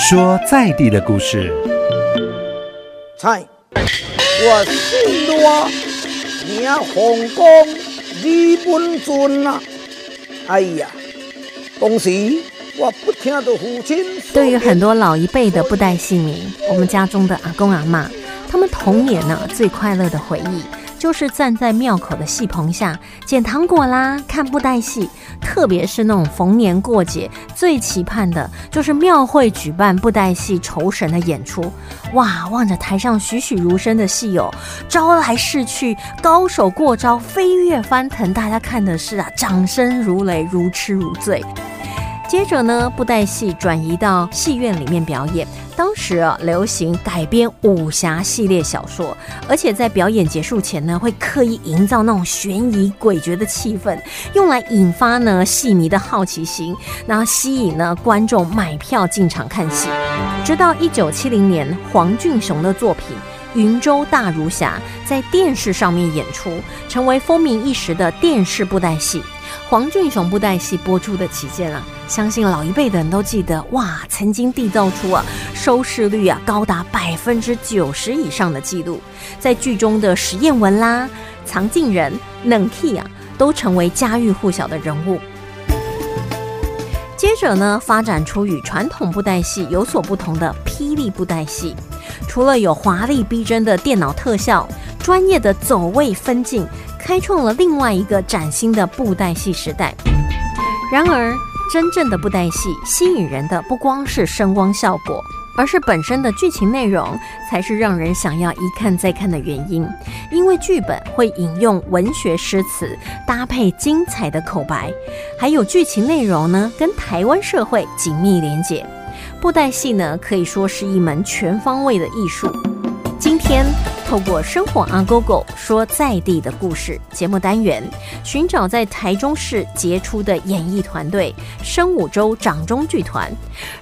说在地的故事。菜，我姓罗，名洪光，李文俊啊。哎呀，当时我不听到父亲。对于很多老一辈的不带姓名，我们家中的阿公阿妈，他们童年呢最快乐的回忆。就是站在庙口的戏棚下捡糖果啦，看布袋戏，特别是那种逢年过节，最期盼的就是庙会举办布袋戏酬神的演出。哇，望着台上栩栩如生的戏友，招来逝去，高手过招，飞跃翻腾，大家看的是啊，掌声如雷，如痴如醉。接着呢，布袋戏转移到戏院里面表演。当时啊，流行改编武侠系列小说，而且在表演结束前呢，会刻意营造那种悬疑诡谲的气氛，用来引发呢戏迷的好奇心，然后吸引呢观众买票进场看戏。直到一九七零年，黄俊雄的作品《云州大儒侠》在电视上面演出，成为风靡一时的电视布袋戏。黄俊雄布袋戏播出的期间啊，相信老一辈的人都记得哇，曾经缔造出啊收视率啊高达百分之九十以上的记录。在剧中的史艳文啦、藏镜人、冷 key 啊，都成为家喻户晓的人物。接着呢，发展出与传统布袋戏有所不同的霹雳布袋戏，除了有华丽逼真的电脑特效、专业的走位分镜。开创了另外一个崭新的布袋戏时代。然而，真正的布袋戏吸引人的不光是声光效果，而是本身的剧情内容才是让人想要一看再看的原因。因为剧本会引用文学诗词，搭配精彩的口白，还有剧情内容呢，跟台湾社会紧密连结。布袋戏呢，可以说是一门全方位的艺术。今天透过生活阿狗狗说在地的故事节目单元，寻找在台中市杰出的演艺团队生五洲掌中剧团，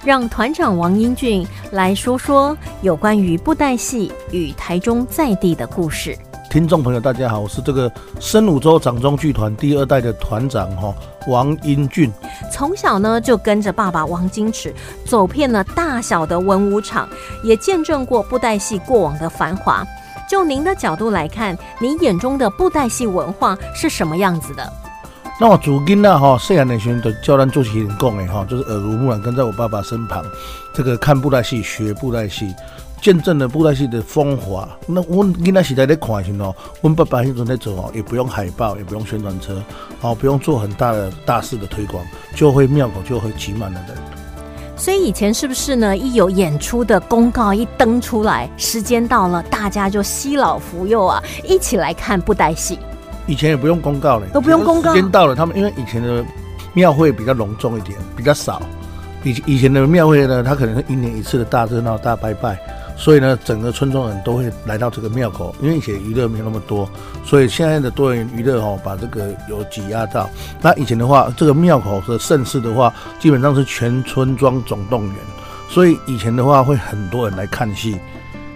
让团长王英俊来说说有关于布袋戏与台中在地的故事。听众朋友，大家好，我是这个深武洲掌中剧团第二代的团长哈。王英俊从小呢就跟着爸爸王金池走遍了大小的文武场，也见证过布袋戏过往的繁华。就您的角度来看，你眼中的布袋戏文化是什么样子的？那我主根呢哈，虽然那群的教人做起人讲的哈，就是耳濡目染，跟在我爸爸身旁，这个看布袋戏，学布袋戏。见证了布袋戏的风华。那我囡仔时代在看时哦，我爸爸那阵在做哦，也不用海报，也不用宣传车，哦，不用做很大的大肆的推广，就会庙口就会挤满了人。所以以前是不是呢？一有演出的公告一登出来，时间到了，大家就西老扶幼啊，一起来看布袋戏。以前也不用公告嘞，都不用公告。时间到了，他们因为以前的庙会比较隆重一点，比较少。以以前的庙会呢，它可能是一年一次的大热闹、大拜拜。所以呢，整个村庄人都会来到这个庙口，因为以前娱乐没有那么多，所以现在的多元娱乐哦，把这个有挤压到。那以前的话，这个庙口的盛世的话，基本上是全村庄总动员，所以以前的话会很多人来看戏，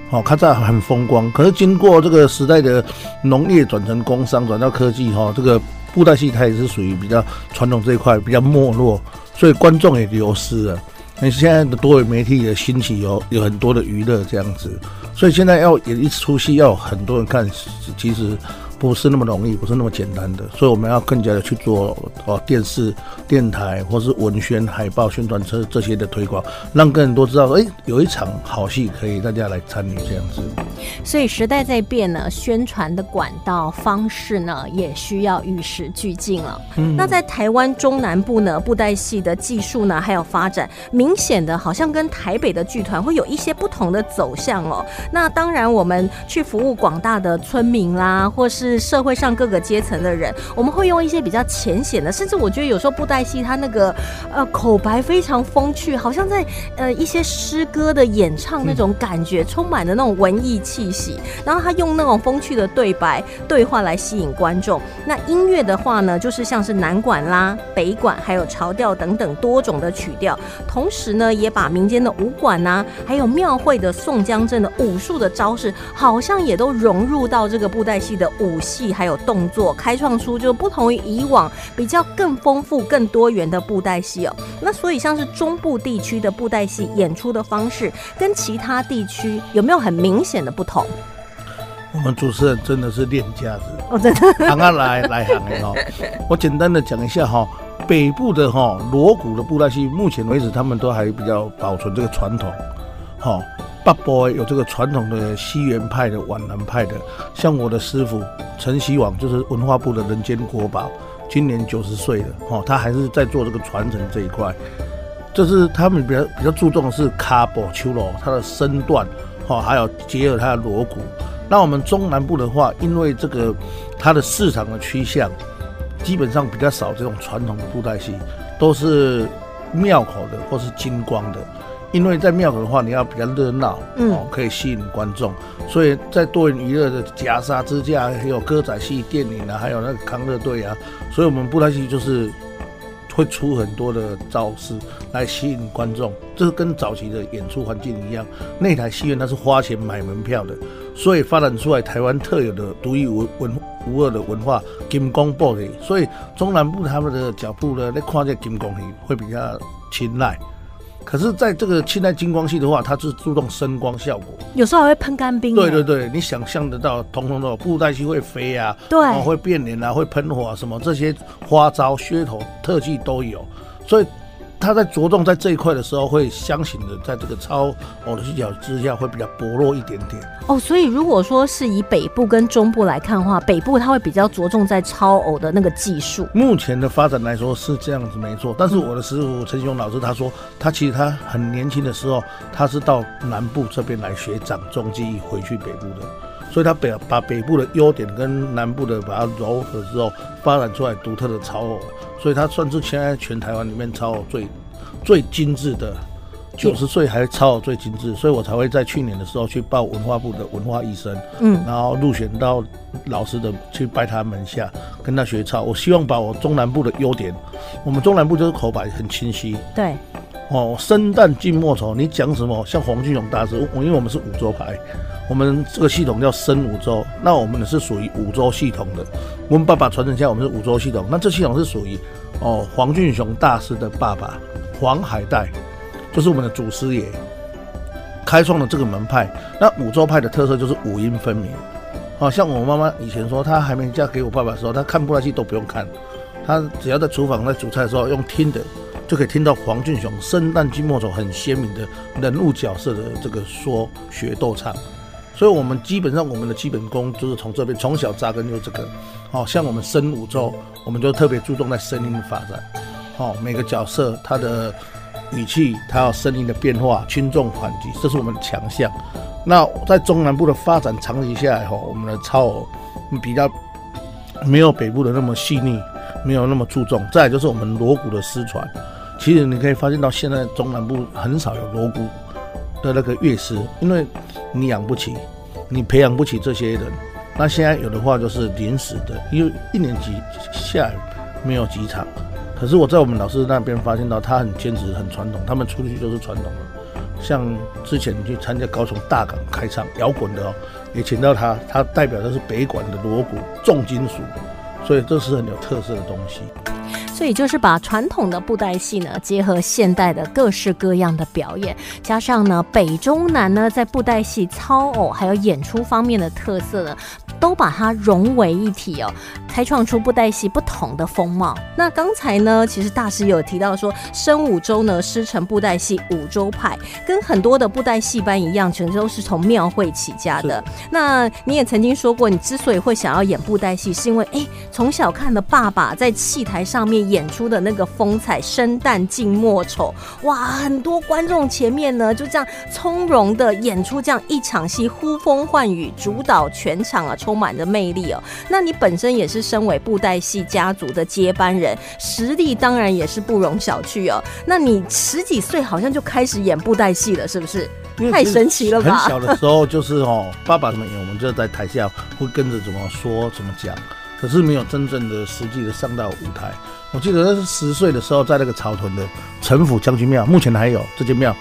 哦，看在很风光。可是经过这个时代的农业转成工商，转到科技哈，这个布袋戏它也是属于比较传统这一块比较没落，所以观众也流失了。你现在的多元媒体的兴起，有有很多的娱乐这样子，所以现在要演一出戏，要很多人看，其实。不是那么容易，不是那么简单的，所以我们要更加的去做哦，电视、电台或是文宣、海报、宣传车这些的推广，让更多知道说，哎，有一场好戏可以大家来参与这样子。所以时代在变呢，宣传的管道方式呢，也需要与时俱进了。嗯那在台湾中南部呢，布袋戏的技术呢，还有发展，明显的好像跟台北的剧团会有一些不同的走向哦。那当然，我们去服务广大的村民啦，或是是社会上各个阶层的人，我们会用一些比较浅显的，甚至我觉得有时候布袋戏它那个呃口白非常风趣，好像在呃一些诗歌的演唱那种感觉，充满了那种文艺气息。然后他用那种风趣的对白对话来吸引观众。那音乐的话呢，就是像是南管啦、北管，还有潮调等等多种的曲调。同时呢，也把民间的武馆呐，还有庙会的宋江镇的武术的招式，好像也都融入到这个布袋戏的武。戏还有动作，开创出就不同于以往比较更丰富、更多元的布袋戏哦。那所以像是中部地区的布袋戏演出的方式，跟其他地区有没有很明显的不同？我们主持人真的是练家子，哦，真的，行啊来来行的 哈。我简单的讲一下哈，北部的哈锣鼓的布袋戏，目前为止他们都还比较保存这个传统，哈。北部有这个传统的西元派的、皖南派的，像我的师傅陈希王，就是文化部的人间国宝，今年九十岁了，哈，他还是在做这个传承这一块。就是他们比较比较注重的是卡波秋罗，它的身段，哈，还有结合它的锣鼓。那我们中南部的话，因为这个它的市场的趋向，基本上比较少这种传统的布袋戏，都是庙口的或是金光的。因为在庙口的话，你要比较热闹，哦，可以吸引观众，所以在多元娱乐的夹杀之下，还有歌仔戏、电影啊，还有那个康乐队啊，所以我们布袋戏就是。会出很多的招式来吸引观众，这是跟早期的演出环境一样。那台戏院它是花钱买门票的，所以发展出来台湾特有的独一无文无二的文化金光布的。所以中南部他们的脚步呢，那看这金光戏会比较青睐。可是，在这个现代金光系的话，它是注重声光效果，有时候还会喷干冰。对对对，你想象得到，通通都布袋戏会飞啊，对，会变脸啊，会喷火啊，什么这些花招、噱头、特技都有，所以。他在着重在这一块的时候，会相形的在这个超偶的视角之下，会比较薄弱一点点。哦，所以如果说是以北部跟中部来看的话，北部他会比较着重在超偶的那个技术。目前的发展来说是这样子没错，但是我的师傅陈雄老师他说，他其实他很年轻的时候，他是到南部这边来学掌中技艺，回去北部的，所以他北把北部的优点跟南部的把它糅合之后，发展出来独特的超偶。所以他算是现在全台湾里面超偶最最精致的，九十岁还超偶最精致，所以我才会在去年的时候去报文化部的文化医生，嗯，然后入选到老师的去拜他门下，跟他学超。我希望把我中南部的优点，我们中南部就是口白很清晰，对，哦，生旦净末丑，你讲什么？像黄俊勇大师，我因为我们是五洲牌。我们这个系统叫深五洲，那我们呢是属于五洲系统的。我们爸爸传承下，我们是五洲系统。那这系统是属于哦黄俊雄大师的爸爸黄海带，就是我们的祖师爷开创了这个门派。那五洲派的特色就是五音分明。哦，像我妈妈以前说，她还没嫁给我爸爸的时候，她看布袋戏都不用看，她只要在厨房在煮菜的时候用听的，就可以听到黄俊雄生旦净末丑很鲜明的人物角色的这个说学逗唱。所以，我们基本上我们的基本功就是从这边从小扎根就这个，好像我们生五洲，我们就特别注重在声音的发展，好每个角色他的语气，他要声音的变化，轻重缓急，这是我们的强项。那在中南部的发展长期下来，哈，我们的超偶比较没有北部的那么细腻，没有那么注重。再就是我们锣鼓的失传，其实你可以发现到现在中南部很少有锣鼓。的那个乐师，因为你养不起，你培养不起这些人，那现在有的话就是临时的，因为一年级下来没有几场。可是我在我们老师那边发现到，他很坚持，很传统，他们出去就是传统的。像之前去参加高雄大港开唱摇滚的哦，也请到他，他代表的是北管的锣鼓重金属，所以这是很有特色的东西。所以就是把传统的布袋戏呢，结合现代的各式各样的表演，加上呢北中南呢在布袋戏操偶还有演出方面的特色呢，都把它融为一体哦，开创出布袋戏不同的风貌。那刚才呢，其实大师有提到说，生五洲呢师承布袋戏五洲派，跟很多的布袋戏班一样，全都是从庙会起家的。那你也曾经说过，你之所以会想要演布袋戏，是因为哎从小看的爸爸在戏台上面。演出的那个风采，生旦净末丑，哇！很多观众前面呢，就这样从容的演出这样一场戏，呼风唤雨，主导全场啊，充满着魅力哦。那你本身也是身为布袋戏家族的接班人，实力当然也是不容小觑哦。那你十几岁好像就开始演布袋戏了，是不是？太神奇了吧！很小的时候就是哦，爸爸怎么演，我们就在台下会跟着怎么说怎么讲，可是没有真正的实际的上到舞台。我记得那是十岁的时候，在那个草屯的城府将军庙，目前还有这间庙，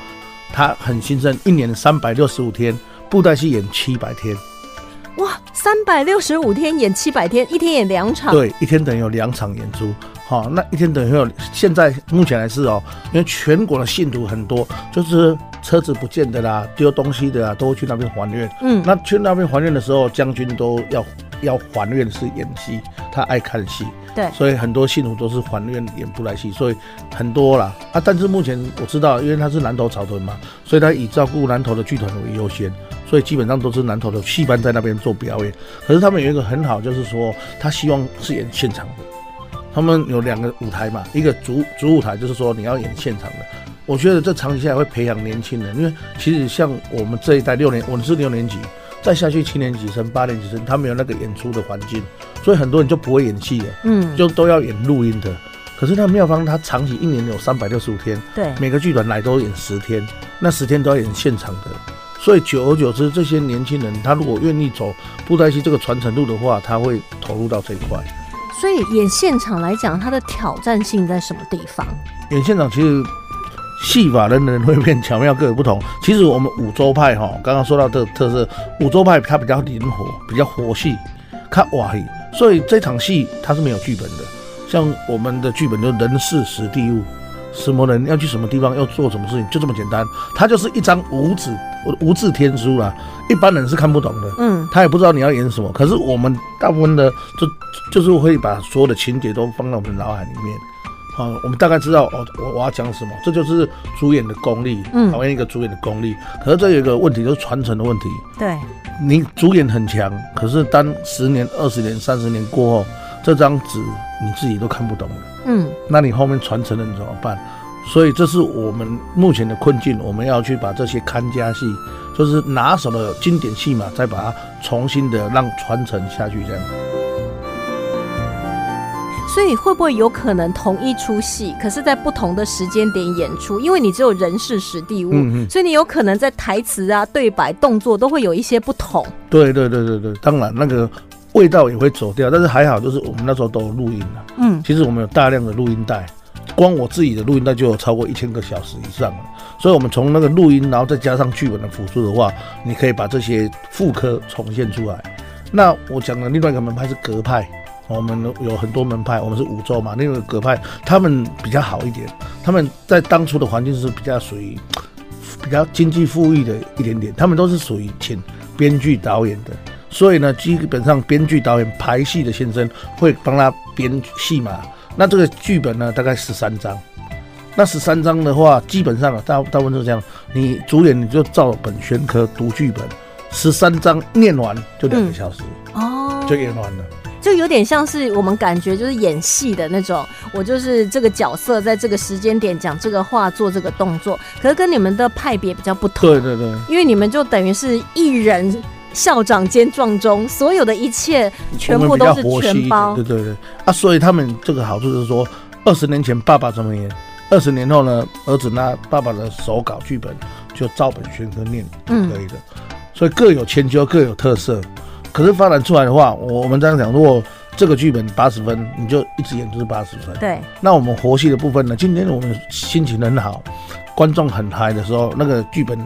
它很兴盛，一年三百六十五天，布袋戏演七百天。哇，三百六十五天演七百天，一天演两场。对，一天等于有两场演出。好，那一天等于有现在目前来是哦，因为全国的信徒很多，就是车子不见的啦，丢东西的啊，都会去那边还愿。嗯，那去那边还愿的时候，将军都要要还愿是演戏，他爱看戏。对，所以很多信徒都是还愿演布莱戏，所以很多啦啊。但是目前我知道，因为他是南投草屯嘛，所以他以照顾南投的剧团为优先，所以基本上都是南投的戏班在那边做表演。可是他们有一个很好，就是说他希望是演现场的。他们有两个舞台嘛，一个主主舞台就是说你要演现场的。我觉得这长期下来会培养年轻人，因为其实像我们这一代六年，我们是六年级，再下去七年级生、八年级生，他没有那个演出的环境，所以很多人就不会演戏了，嗯，就都要演录音的。可是那妙方他长期一年有三百六十五天，对，每个剧团来都演十天，那十天都要演现场的，所以久而久之，这些年轻人他如果愿意走布袋戏这个传承路的话，他会投入到这一块。所以演现场来讲，它的挑战性在什么地方？演现场其实戏法人人会变，巧妙各有不同。其实我们五洲派哈，刚刚说到这个特色，五洲派它比较灵活，比较活戏，看哇嘿，所以这场戏它是没有剧本的。像我们的剧本就人事实地物，什么人要去什么地方要做什么事情，就这么简单。它就是一张无字无字天书啦，一般人是看不懂的。嗯，他也不知道你要演什么。可是我们大部分的就就是会把所有的情节都放到我们脑海里面。好、我们大概知道哦，我我要讲什么，这就是主演的功力，嗯考验一个主演的功力。可是这有一个问题，就是传承的问题。对，你主演很强，可是当十年、二十年、三十年过后，这张纸你自己都看不懂了，嗯，那你后面传承人怎么办？所以这是我们目前的困境，我们要去把这些看家戏，就是拿手的经典戏码，再把它重新的让传承下去，这样。所以会不会有可能同一出戏，可是在不同的时间点演出？因为你只有人事实地物，所以你有可能在台词啊、对白、动作都会有一些不同。对对对对对，当然那个味道也会走掉，但是还好，就是我们那时候都有录音了。嗯，其实我们有大量的录音带，光我自己的录音带就有超过一千个小时以上了。所以，我们从那个录音，然后再加上剧本的辅助的话，你可以把这些副科重现出来。那我讲的另外一个门派是格派，我们有很多门派，我们是五洲嘛，那个格派他们比较好一点，他们在当初的环境是比较属于比较经济富裕的一点点，他们都是属于请编剧导演的。所以呢，基本上编剧导演排戏的先生会帮他编戏嘛。那这个剧本呢，大概十三章。那十三章的话，基本上啊，大大部分是这样。你主演你就照本宣科读剧本，十三章念完就两个小时，哦，就演完了。就有点像是我们感觉就是演戏的那种，我就是这个角色在这个时间点讲这个话，做这个动作，可是跟你们的派别比较不同。对对对，因为你们就等于是艺人校长兼撞钟，所有的一切全部都是全包对。对对啊，所以他们这个好处是说，二十年前爸爸怎么演，二十年后呢，儿子拿爸爸的手稿剧本就照本宣科念，就可以的。所以各有千秋，各有特色。可是发展出来的话，我我们这样讲，如果这个剧本八十分，你就一直演就是八十分。对，那我们活戏的部分呢？今天我们心情很好，观众很嗨的时候，那个剧本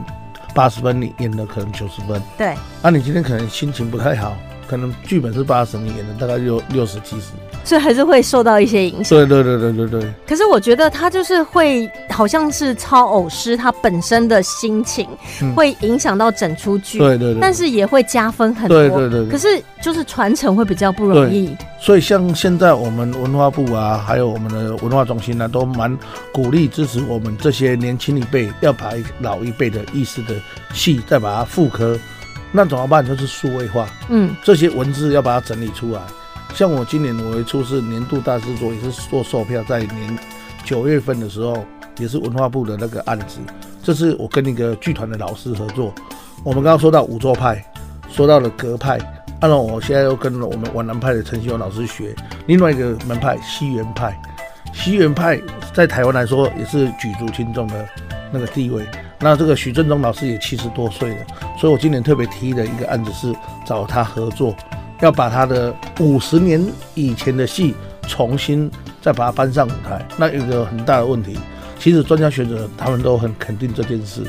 八十分，你演的可能九十分。对，那、你今天可能心情不太好，可能剧本是八十，你演的大概六六十七十。所以还是会受到一些影响。对对对对对对，可是我觉得他就是会，好像是超偶师他本身的心情，嗯会影响到整出剧，对对对。但是也会加分很多。对对对对可是就是传承会比较不容易。所以像现在我们文化部啊，还有我们的文化中心呢、都蛮鼓励支持我们这些年轻一辈，要把老一辈的意识的戏再把它复刻。那怎么办？就是数位化，嗯，这些文字要把它整理出来。像我今年我一出是年度大制作，也是做售票，在年九月份的时候，也是文化部的那个案子。这是我跟一个剧团的老师合作。我们刚刚说到五洲派，说到了格派，按照我现在又跟我们皖南派的陈希勇老师学另外一个门派西园派。西园派在台湾来说也是举足轻重的那个地位。那这个许振中老师也七十多岁了，所以我今年特别提的一个案子是找他合作，要把他的五十年以前的戏重新再把它搬上舞台。那有一个很大的问题，其实专家学者他们都很肯定这件事，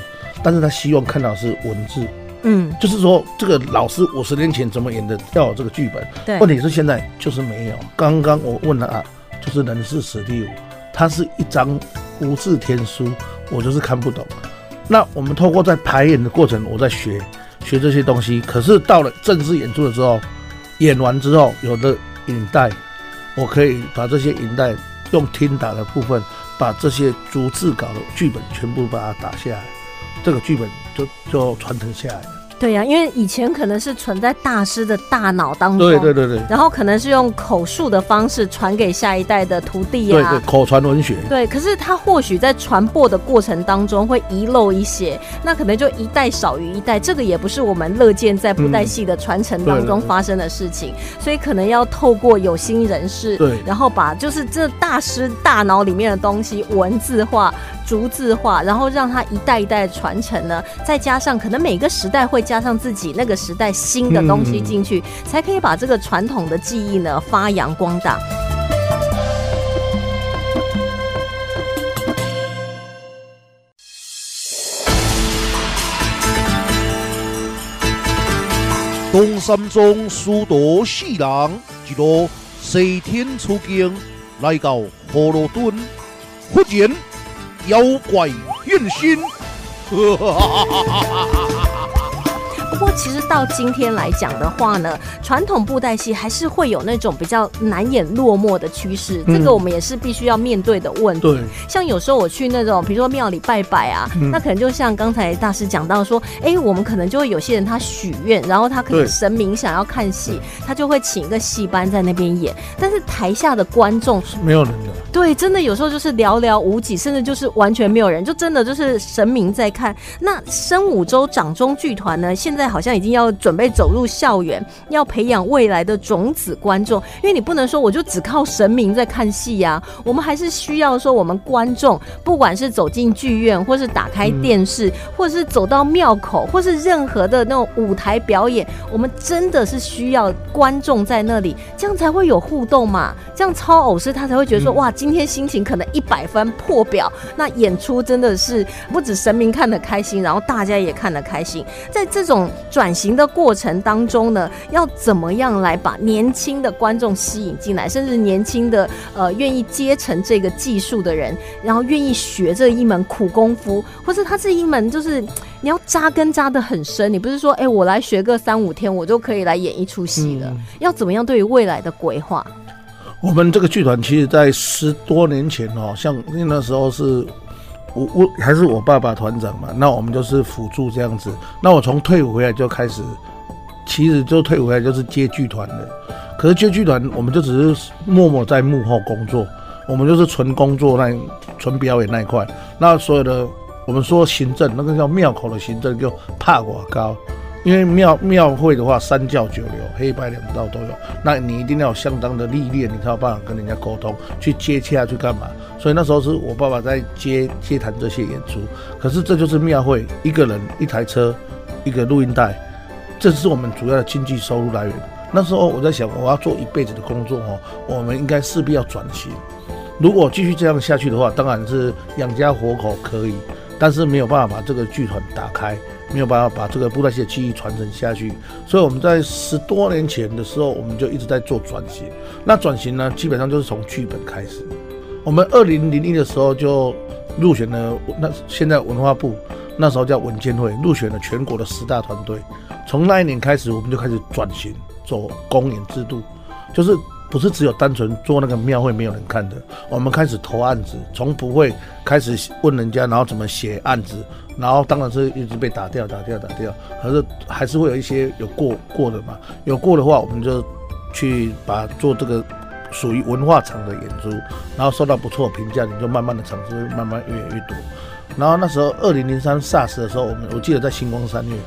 但是他希望看到是文字，嗯，就是说这个老师五十年前怎么演的要有这个剧本，对问题是现在就是没有。刚刚我问了啊，就是人事史蒂夫，它是一张无字天书，我就是看不懂。那我们透过在排演的过程，我在学学这些东西。可是到了正式演出的时候，演完之后有的影带，我可以把这些影带用听打的部分，把这些逐字稿的剧本全部把它打下来，这个剧本就就传承下来了。对呀、因为以前可能是存在大师的大脑当中，对对对对然后可能是用口述的方式传给下一代的徒弟啊对对，。口传文学。对，可是他或许在传播的过程当中会遗漏一些，那可能就一代少于一代，这个也不是我们乐见在布袋戏的传承当中发生的事情，所以可能要透过有心人士，对然后把就是这大师大脑里面的东西文字化、逐字化，然后让它一代一代传承呢，再加上可能每个时代会加上自己那个时代新的东西进去，才可以把这个传统的技艺呢发扬光大。东山中许多世人，一路西天出境，来到葫芦墩，忽然妖怪现身。不过，其实到今天来讲的话呢，传统布袋戏还是会有那种比较难掩落寞的趋势，这个我们也是必须要面对的问题。对，像有时候我去那种，比如说庙里拜拜啊，嗯那可能就像刚才大师讲到说，哎、我们可能就会有些人他许愿，然后他可能神明想要看戏，他就会请一个戏班在那边演，但是台下的观众是没有人的。对，真的有时候就是寥寥无几，甚至就是完全没有人，就真的就是神明在看。那生五洲掌中剧团呢，现在好像已经要准备走入校园，要培养未来的种子观众，因为你不能说我就只靠神明在看戏呀、我们还是需要说我们观众，不管是走进剧院，或是打开电视，或是走到庙口，或是任何的那种舞台表演，我们真的是需要观众在那里，这样才会有互动嘛。这样超偶师他才会觉得说，嗯哇，今天心情可能一百分破表，那演出真的是不止神明看得开心，然后大家也看得开心。在这种转型的过程当中呢，要怎么样来把年轻的观众吸引进来，甚至年轻的呃愿意接承这个技术的人，然后愿意学这一门苦功夫，或者它是一门就是你要扎根扎的很深，你不是说哎、我来学个三五天我就可以来演一出戏了，嗯要怎么样对于未来的规划？我们这个剧团其实，在十多年前哦，像那时候是我我还是我爸爸团长嘛，那我们就是辅助这样子。那我从退伍回来就开始，其实就退伍回来就是接剧团的。可是接剧团，我们就只是默默在幕后工作，我们就是纯工作那纯表演那一块。那所有的我们说行政，那个叫庙口的行政就怕我高。因为庙庙会的话，三教九流，黑白两道都有，那你一定要有相当的历练，你才有办法跟人家沟通，去接洽，去干嘛？所以那时候是我爸爸在接接谈这些演出。可是这就是庙会，一个人一台车，一个录音带，这是我们主要的经济收入来源。那时候我在想，我要做一辈子的工作哦，我们应该势必要转型。如果继续这样下去的话，当然是养家活口可以，但是没有办法把这个剧团打开，没有办法把这个布袋戏的技艺传承下去。所以我们在十多年前的时候，我们就一直在做转型。那转型呢，基本上就是从剧本开始。我们二零零一的时候就入选了，那现在文化部那时候叫文监会，入选了全国的十大团队。从那一年开始，我们就开始转型，走公演制度，就是不是只有单纯做那个庙会没有人看的，我们开始投案子，从不会开始问人家，然后怎么写案子，然后当然是一直被打掉、打掉、打掉，可是还是会有一些有过过的嘛，有过的话，我们就去把做这个属于文化场的演出，然后受到不错评价，你就慢慢的场次会慢慢越来越多。然后那时候二零零三 SARS 的时候，我们我记得在星光三月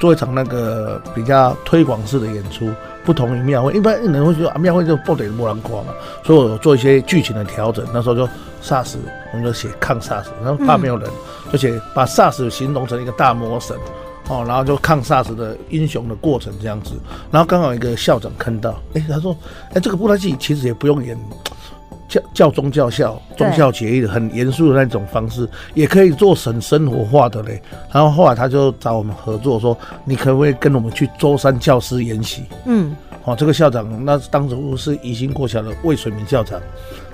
做一场那个比较推广式的演出，不同于庙会，一般人会觉得啊庙会就不得莫兰夸嘛，所以我做一些剧情的调整。那时候就 SARS，我们就写抗 SARS，然后怕没有人，就写把 SARS 形容成一个大魔神。哦，然后就抗 SARS 的英雄的过程这样子，然后刚好一个校长看到，哎，他说，哎，这个布袋戏其实也不用演教教宗教校、对忠孝节义的很严肃的那种方式，也可以做很生活化的嘞。然后后来他就找我们合作说，你可不可以跟我们去舟山教师研习？嗯，哦，这个校长那当时是宜兴国小的魏水明校长，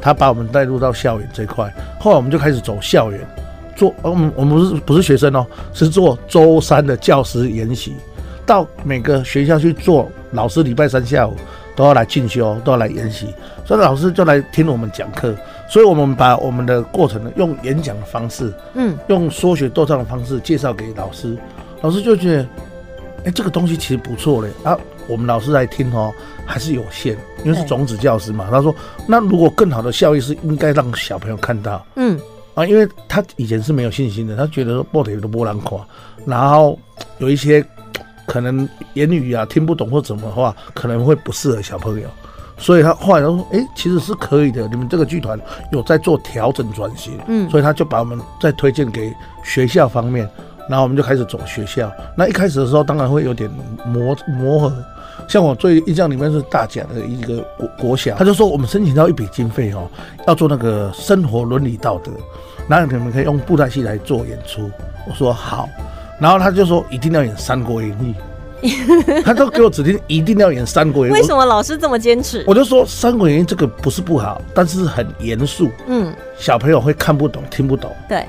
他把我们带入到校园这一块。后来我们就开始走校园，做呃我们我们不是不是学生哦，是做舟山的教师研习，到每个学校去做。老师礼拜三下午都要来进修，都要来研习，所以老师就来听我们讲课。所以我们把我们的过程呢，用演讲的方式，嗯，用说学逗唱的方式介绍给老师，老师就觉得，哎、这个东西其实不错嘞。啊。我们老师来听哦，还是有限，因为是对。种子教师嘛。他说，那如果更好的效益是应该让小朋友看到。嗯，啊，因为他以前是没有信心的，他觉得说波腿都波兰垮，然后有一些可能言语啊听不懂或怎么的话，可能会不适合小朋友。所以他后来他说，哎、其实是可以的，你们这个剧团有在做调整转型，嗯所以他就把我们再推荐给学校方面，然后我们就开始走学校。那一开始的时候，当然会有点磨磨合。像我最印象里面是大甲的一个国国小，他就说我们申请到一笔经费哦，要做那个生活伦理道德，那你们可以用布袋戏来做演出。我说好，然后他就说一定要演《三国演义》，他都给我指定一定要演《三国演义》。为什么老师这么坚持？我就说《三国演义》这个不是不好，但是很严肃，嗯，小朋友会看不懂、听不懂。对，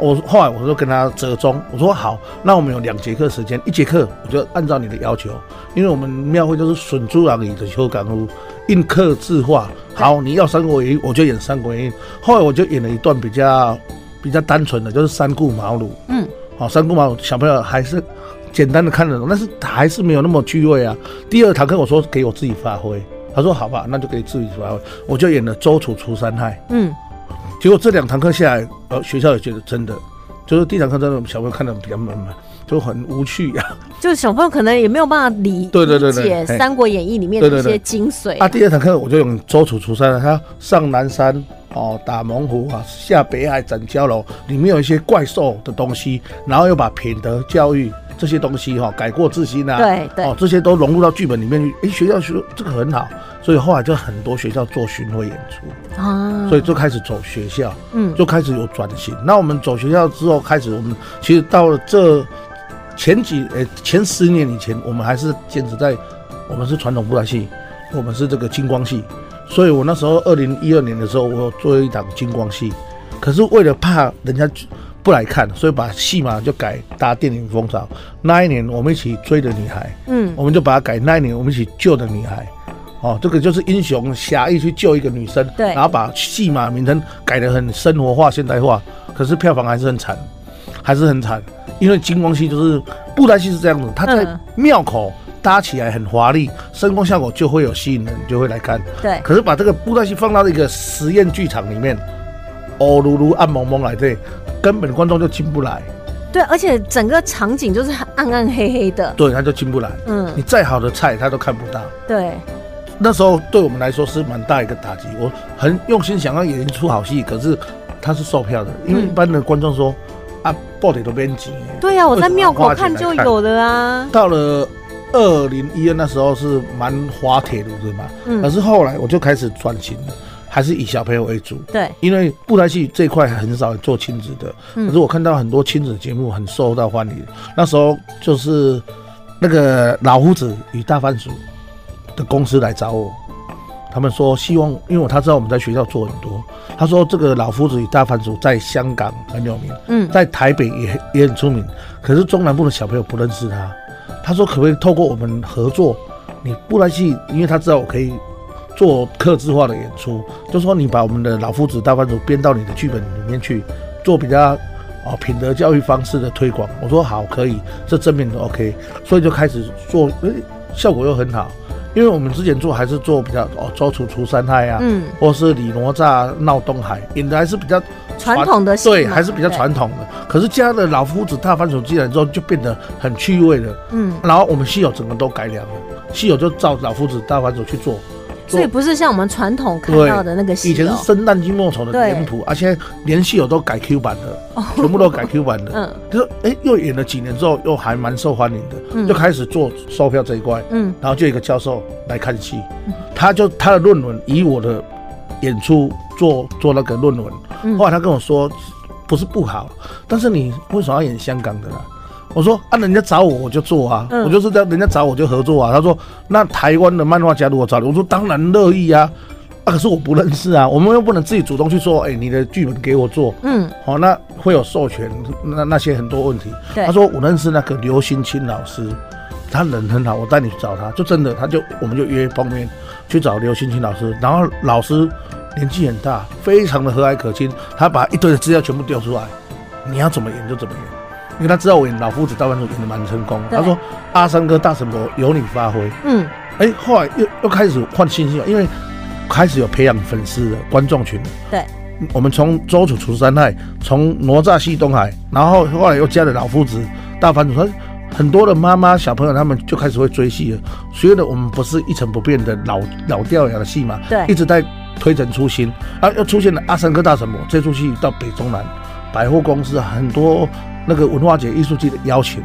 我后来我就跟他折中，我说好，那我们有两节课时间，一节课我就按照你的要求，因为我们庙会就是损猪郎里的修港屋，印刻字画。好，你要《三国演义》，我就演《三国演义》。后来我就演了一段比较比较单纯的，就是三顾茅庐。嗯，好，三顾茅庐小朋友还是简单的看得懂，但是还是没有那么趣味啊。第二堂课我说给我自己发挥，他说好吧，那就给自己发挥，我就演了周楚除三害。嗯，结果这两堂课下来，呃，学校也觉得真的，就是第一堂课真的小朋友看得比较闷嘛，就很无趣呀、就是小朋友可能也没有办法理对对对解《三国演义》里面的一些精髓啊。第二堂课我就用周楚除三害，他上南山哦，打猛虎啊，下北海斩蛟龙，里面有一些怪兽的东西，然后又把品德教育这些东西哈、改过自新啊，对对哦，这些都融入到剧本里面去。哎，学校说这个很好，所以后来就很多学校做巡回演出，啊，所以就开始走学校。嗯，就开始有转型。那我们走学校之后，开始我们其实到了这前几呃前十年以前，我们还是坚持在我们是传统布袋戏，我们是这个金光戏。所以我那时候二零一二年的时候，我有做一档金光戏，可是为了怕人家不来看，所以把戏码就改搭电影风潮。那一年我们一起追的女孩，嗯我们就把它改。那一年我们一起救的女孩，哦，这个就是英雄侠义去救一个女生，对然后把戏码名称改得很生活化、现代化，可是票房还是很惨，还是很惨。因为金光戏就是布袋戏是这样子，它在嗯庙口搭起来很华丽，声光效果就会有吸引人，就会来看。对，可是把这个布袋戏放到一个实验剧场里面，哦噜噜暗蒙蒙来对，根本观众就进不来，对，而且整个场景就是暗暗黑黑的，对，他就进不来。嗯你嗯，再好的菜他都看不到。对，那时候对我们来说是蛮大一个打击。我很用心想要演一出好戏，可是他是售票的，因为嗯一般的观众说、啊，报得都编辑。对呀、我在庙口看就有的啊，到了二零一二那时候是蛮滑铁卢的嘛，嗯可是后来我就开始转型了，还是以小朋友为主。对，因为布袋戏这一块很少做亲子的，嗯可是我看到很多亲子节目很受到欢迎。那时候就是那个老夫子与大番薯的公司来找我，他们说希望，因为我他知道我们在学校做很多，他说这个老夫子与大番薯在香港很有名，嗯，在台北也也很出名，可是中南部的小朋友不认识他。他说可不可以透过我们合作，你布袋戏，因为他知道我可以做客制化的演出，就说你把我们的老夫子大番主编到你的剧本里面去，做比较哦品德教育方式的推广。我说好，可以，这正面的 OK，所以就开始做，诶，效果又很好。因为我们之前做还是做比较哦周楚除三害啊，嗯，或是李哪吒闹东海，演的还是比较传统的戏对，还是比较传统的。可是加了老夫子大番薯进来之后，就变得很趣味了。嗯，然后我们戏友整个都改良了，戏友就照老夫子大番薯去做。所以不是像我们传统看对到的那个戏、哦，以前是生旦净末丑的对脸谱，而且连戏友都改 Q 版的，全部都改 Q 版的。嗯就是哎，又演了几年之后，又还蛮受欢迎的，嗯就开始做售票这一块。嗯然后就有一个教授来看戏，他就他的论文以我的演出做做那个论文。嗯后来他跟我说，不是不好，但是你为什么要演香港的呢？我说啊，人家找我我就做啊，嗯我就是这样，人家找我就合作啊。他说那台湾的漫画家如果找你，我说当然乐意啊。啊，可是我不认识啊，我们又不能自己主动去说，哎、你的剧本给我做，嗯，哦，那会有授权，那那些很多问题。他说我认识那个刘新清老师，他人很好，我带你去找他，就真的，他就我们就约碰面去找刘新清老师，然后老师年纪很大，非常的和蔼可亲，他把一堆的资料全部调出来，你要怎么演就怎么演，因为他知道我演老夫子大番薯演的蛮成功，他说阿三哥大神婆由你发挥，嗯，哎，后来又又开始换新星了，因为开始有培养粉丝的观众群了。对，我们从周楚除三害，从哪吒戏东海，然后后来又加了老夫子、大番薯，他很多的妈妈小朋友他们就开始会追戏了。所以呢，我们不是一成不变的老老掉牙的戏嘛，对一直在推陈出新。啊，又出现了阿三哥大神魔这出戏到北中南百货公司很多那个文化节艺术季的邀请，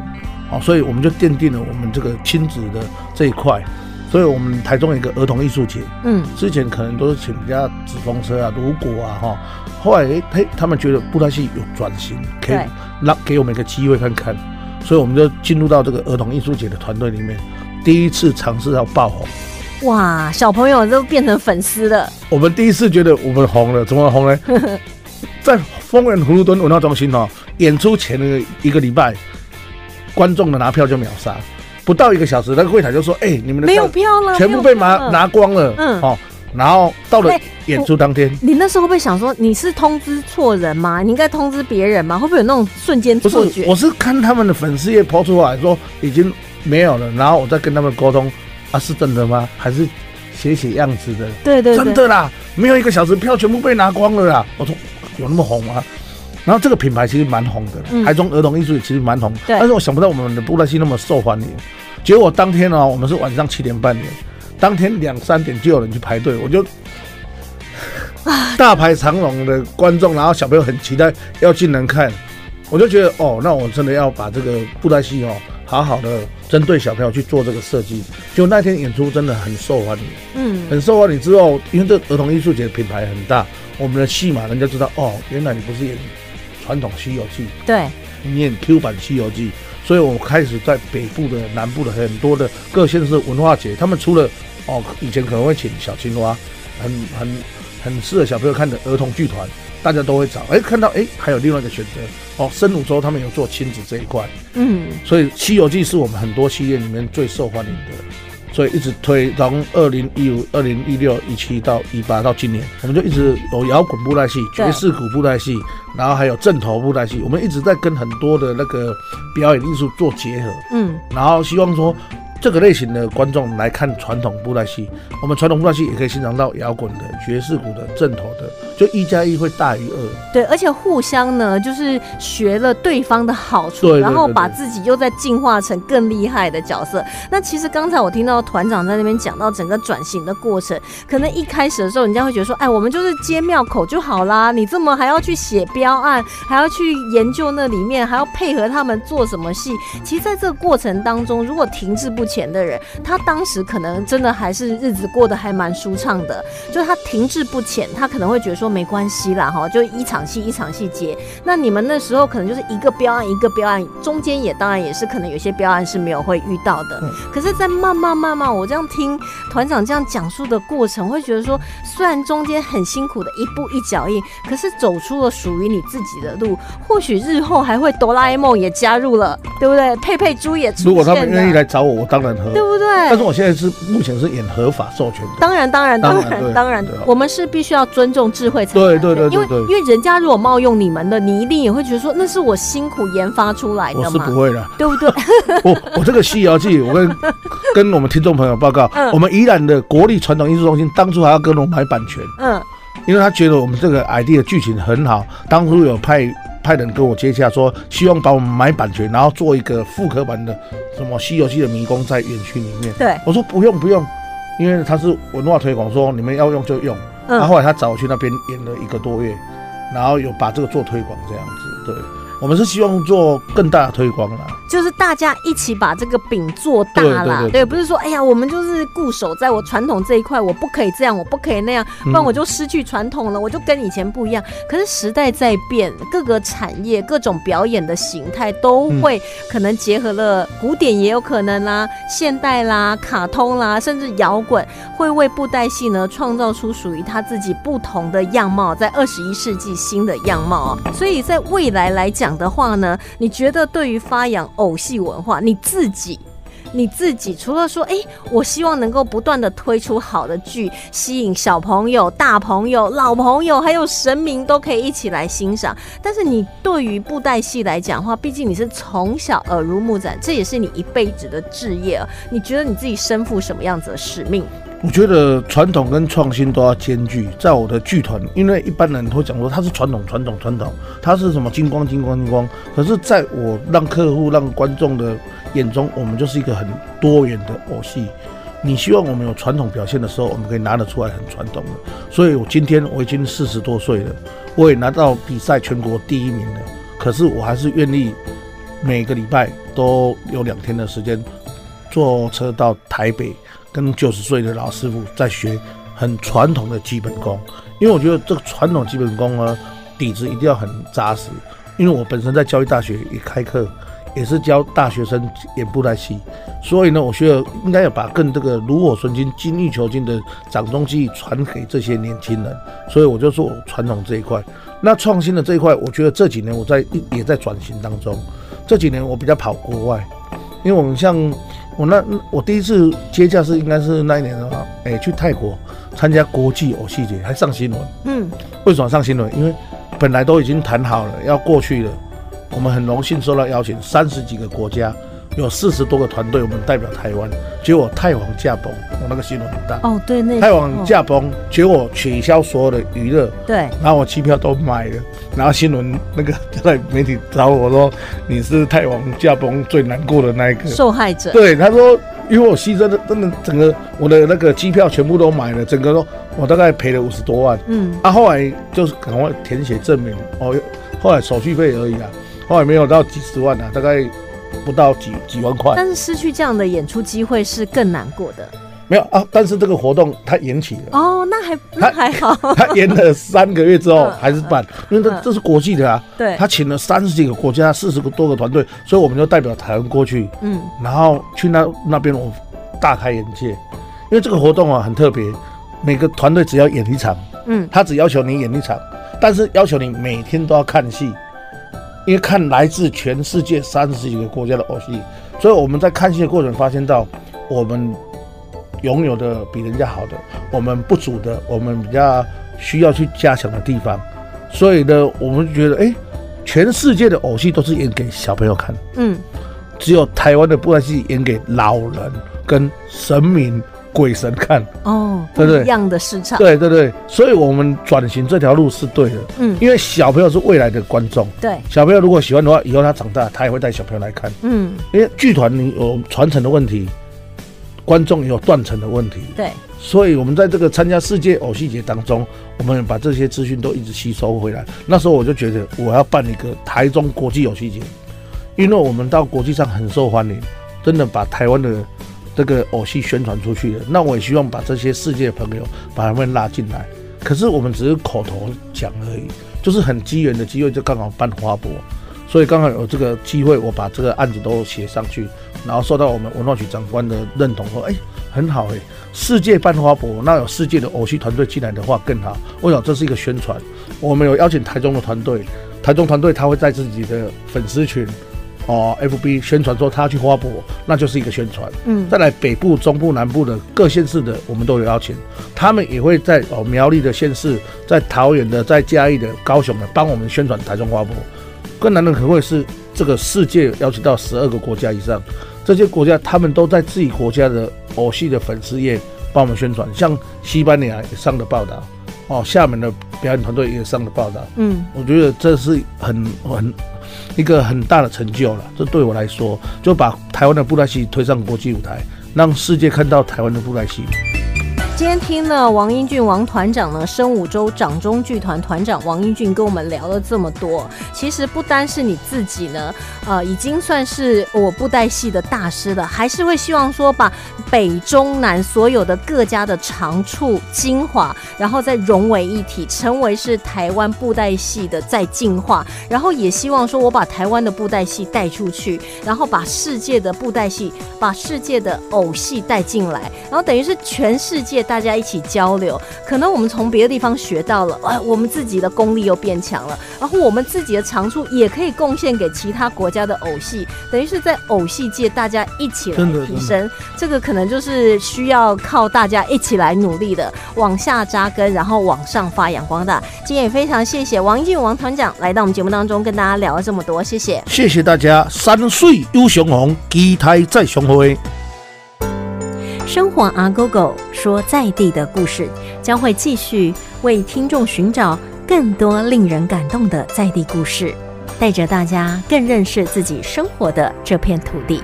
好、所以我们就奠定了我们这个亲子的这一块。所以我们台中有一个儿童艺术节，嗯，之前可能都是请人家纸风车啊、如果啊哈，后来诶嘿，他们觉得布袋戏有转型，可以对让给我们一个机会看看，所以我们就进入到这个儿童艺术节的团队里面，第一次尝试要爆红。哇，小朋友都变成粉丝了，我们第一次觉得我们红了，怎么红呢？在丰原葫芦墩文化中心哦，演出前的一个礼拜，观众的拿票就秒杀，不到一个小时，那个柜台就说：“哎、你们的没有票票了，全部被拿拿光了。”嗯哦，然后到了哎演出当天。你那时候会不会想说你是通知错人吗？你应该通知别人吗？会不会有那种瞬间不是错觉？，我是看他们的粉丝页抛出来说已经没有了，然后我再跟他们沟通，啊，是真的吗？还是写写样子的？对对对，真的啦，没有一个小时票全部被拿光了啦。我说有那么红吗？然后这个品牌其实蛮红的，嗯台中儿童艺术节其实蛮红，但是我想不到我们的布袋戏那么受欢迎。结果当天呢、我们是晚上七点半演，当天两三点就有人去排队，我就大排长龙的观众，然后小朋友很期待要进来看，我就觉得哦，那我真的要把这个布袋戏哦，好好的针对小朋友去做这个设计。就那天演出真的很受欢迎。嗯，很受欢迎之后，因为这儿童艺术节的品牌很大，我们的戏嘛，人家知道哦，原来你不是演传统《西游记》，对，你演 Q 版《西游记》，所以我开始在北部的、南部的很多的各县市文化节，他们除了哦，以前可能会请小青蛙，很很很适合小朋友看的儿童剧团，大家都会找，哎，看到哎还有另外一个选择，哦，深乳洲他们有做亲子这一块，嗯，所以《西游记》是我们很多系列里面最受欢迎的，所以一直推，从二零一五、二零一六、一七到一八到今年，我们就一直有摇滚布袋戏、爵士鼓布袋戏，然后还有正头布袋戏，我们一直在跟很多的那个表演艺术做结合，嗯，然后希望说。这个类型的观众来看传统布袋戏，我们传统布袋戏也可以欣赏到摇滚的、爵士鼓的、正头的，就一加一会大于二。对，而且互相呢，就是学了对方的好处，然后把自己又在进化成更厉害的角色。那其实刚才我听到团长在那边讲到整个转型的过程，可能一开始的时候，人家会觉得说，哎，我们就是接庙口就好啦，你这么还要去写标案，还要去研究那里面，还要配合他们做什么戏。其实，在这个过程当中，如果停滞不前的人，他当时可能真的还是日子过得还蛮舒畅的，就是他停滞不前，他可能会觉得说没关系啦，哈，就一场戏一场戏接。那你们那时候可能就是一个标案一个标案，中间也当然也是可能有些标案是没有会遇到的。嗯可是，在慢慢慢慢，我这样听团长这样讲述的过程，会觉得说，虽然中间很辛苦的一步一脚印，可是走出了属于你自己的路。或许日后还会哆啦 A 梦也加入了，对不对？佩佩猪也出现了，如果他们愿意来找我，我当然合。对不对？但是我现在是目前是演合法授权的。当然，当然，当然，当然我们是必须要尊重智慧财产对权。因为对对因为因为人家如果冒用你们的，你一定也会觉得说那是我辛苦研发出来的嘛，是不会的，对不对？我我这个《西游记》，我跟跟我们听众朋友报告，嗯我们宜兰的国立传统艺术中心当初还要跟我们买版权，嗯，因为他觉得我们这个 ID 的剧情很好，当初有派派人跟我接洽说，希望把我们买版权，然后做一个复刻版的什么《西游记》的迷宫在园区里面。对，我说不用不用，因为他是文化推广，说你们要用就用。然后来他找我去那边演了一个多月，然后有把这个做推广这样子，对。我们是希望做更大的推广啦。就是大家一起把这个饼做大啦，对对对不是说哎呀，我们就是固守在我传统这一块，我不可以这样，我不可以那样，不然我就失去传统了，我就跟以前不一样。可是时代在变，各个产业、各种表演的形态都会可能结合了古典，也有可能啦，现代啦、卡通啦，甚至摇滚，会为布袋戏呢创造出属于他自己不同的样貌，在二十一世纪新的样貌。所以在未来来讲的话呢，你觉得对于发扬偶戏文化，你自己，你自己除了说，哎，我希望能够不断的推出好的剧，吸引小朋友、大朋友、老朋友，还有神明都可以一起来欣赏。但是你对于布袋戏来讲的话，毕竟你是从小耳濡目染，这也是你一辈子的志业。你觉得你自己身负什么样子的使命？我觉得传统跟创新都要兼具。在我的剧团，因为一般人会讲说它是传统、传统、传统，它是什么金光、金光、金光。可是，在我让客户、让观众的眼中，我们就是一个很多元的偶戏。你希望我们有传统表现的时候，我们可以拿得出来很传统的。所以我今天我已经四十多岁了，我也拿到比赛全国第一名了。可是我还是愿意每个礼拜都有两天的时间坐车到台北。跟九十岁的老师傅在学很传统的基本功，因为我觉得这个传统基本功呢，底子一定要很扎实。因为我本身在教育大学也开课，也是教大学生演布袋戏，所以呢，我觉得应该要把更这个炉火纯青、精益求精的掌中技艺传给这些年轻人。所以我就做传统这一块。那创新的这一块，我觉得这几年我在也在转型当中。这几年我比较跑国外，因为我们像。我那我第一次接驾是应该是那一年的话，哎，去泰国参加国际偶戏节，还上新闻。嗯，为什么上新闻？因为本来都已经谈好了要过去了，我们很荣幸受到邀请，三十几个国家。有四十多个团队，我们代表台湾。结果太王驾崩，我那个新闻很大。哦，对，那太王驾崩，结果取消所有的娱乐。对。然后我机票都买了，然后新闻那个在媒体找我说你是太王驾崩最难过的那一个受害者。对，他说因为我牺牲的真的整个我的那个机票全部都买了，整个都我大概赔了五十多万。嗯。啊，后来就是赶快填写证明哦，后来手续费而已啊，后来没有到几十万啊，大概。不到几几万块，但是失去这样的演出机会是更难过的。没有啊，但是这个活动它延期了。哦，那还那还好。他延了三个月之后 还是办，因为这这是国际的啊。对。他请了三十几个国家、四十个多个团队，所以我们就代表台湾过去。嗯。然后去那那边，我大开眼界，因为这个活动啊很特别，每个团队只要演一场，嗯，他只要求你演一场，但是要求你每天都要看戏。因为看来自全世界三十几个国家的偶戏，所以我们在看戏的过程发现到，我们拥有的比人家好的，我们不足的，我们比较需要去加强的地方，所以呢，我们就觉得，哎，全世界的偶戏都是演给小朋友看，嗯，只有台湾的布袋戏演给老人跟神明。鬼神看哦，对不对？一样的市场，对对对，所以我们转型这条路是对的。嗯，因为小朋友是未来的观众，对，小朋友如果喜欢的话，以后他长大他也会带小朋友来看。嗯，因为剧团你有传承的问题，观众也有断层的问题，对，所以我们在这个参加世界偶戏节当中，我们把这些资讯都一直吸收回来。那时候我就觉得我要办一个台中国际偶戏节，因为我们到国际上很受欢迎，真的把台湾的。这个偶戏宣传出去的，那我也希望把这些世界朋友把他们拉进来。可是我们只是口头讲而已，就是很机缘的机会，就刚好办花博，所以刚好有这个机会，我把这个案子都写上去，然后受到我们文化局长官的认同，说哎很好哎，世界办花博，那有世界的偶戏团队进来的话更好。我想这是一个宣传，我们有邀请台中的团队，台中团队他会在自己的粉丝群。哦，FB 宣传说他去花博，那就是一个宣传。嗯，再来北部、中部、南部的各县市的，我们都有邀请，他们也会在哦苗栗的县市，在桃园的、在嘉义的、高雄的，帮我们宣传台中花博。更难的可会是这个世界邀请到十二个国家以上，这些国家他们都在自己国家的偶戏的粉丝页帮我们宣传，像西班牙也上的报道，哦，厦门的表演团队也上的报道。嗯，我觉得这是很很。一个很大的成就了，这对我来说，就把台湾的布袋戏推上国际舞台，让世界看到台湾的布袋戏。今天听了王英俊王团长呢，生武州掌中剧团团长王英俊跟我们聊了这么多，其实不单是你自己呢，呃，已经算是我布袋戏的大师了，还是会希望说把北中南所有的各家的长处精华，然后再融为一体，成为是台湾布袋戏的再进化，然后也希望说我把台湾的布袋戏带出去，然后把世界的布袋戏，把世界的偶戏带进来，然后等于是全世界。大家一起交流，可能我们从别的地方学到了，哎，我们自己的功力又变强了，然后我们自己的长处也可以贡献给其他国家的偶戏，等于是在偶戏界大家一起来提升，这个可能就是需要靠大家一起来努力的，往下扎根，然后往上发扬光大。今天也非常谢谢王一俊王团长来到我们节目当中跟大家聊了这么多，谢谢，谢谢大家，山水有雄宏，期待再相会。生活阿狗狗说在地的故事，将会继续为听众寻找更多令人感动的在地故事，带着大家更认识自己生活的这片土地。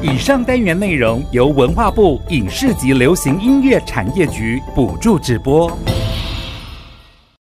以上单元内容由文化部影视及流行音乐产业局补助直播。